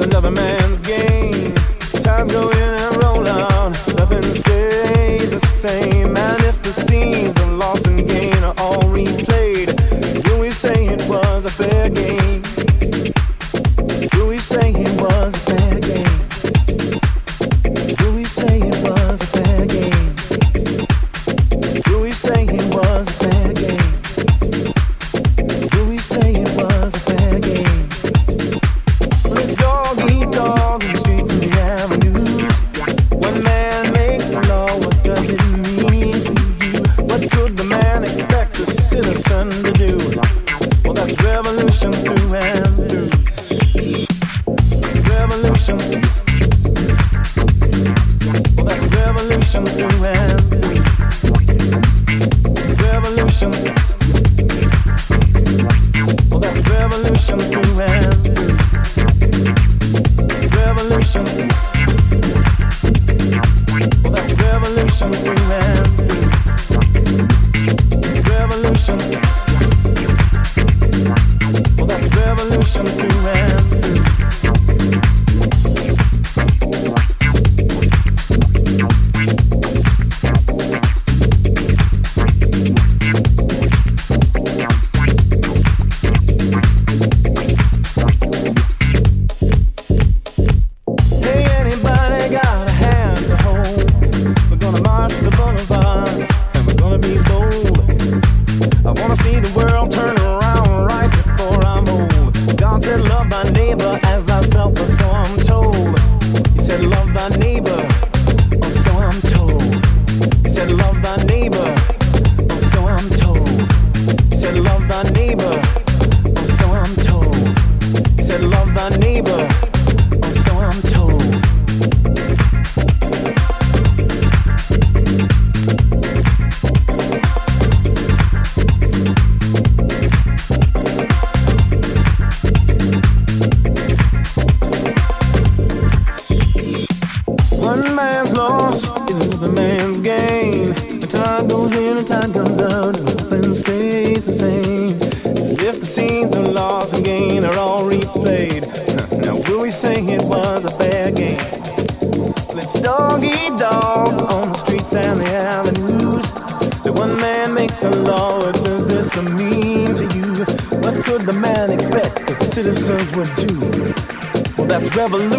Another man's game. Times go in and roll on. Nothing stays the same. And if the scene's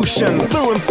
revolution through and through.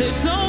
Its own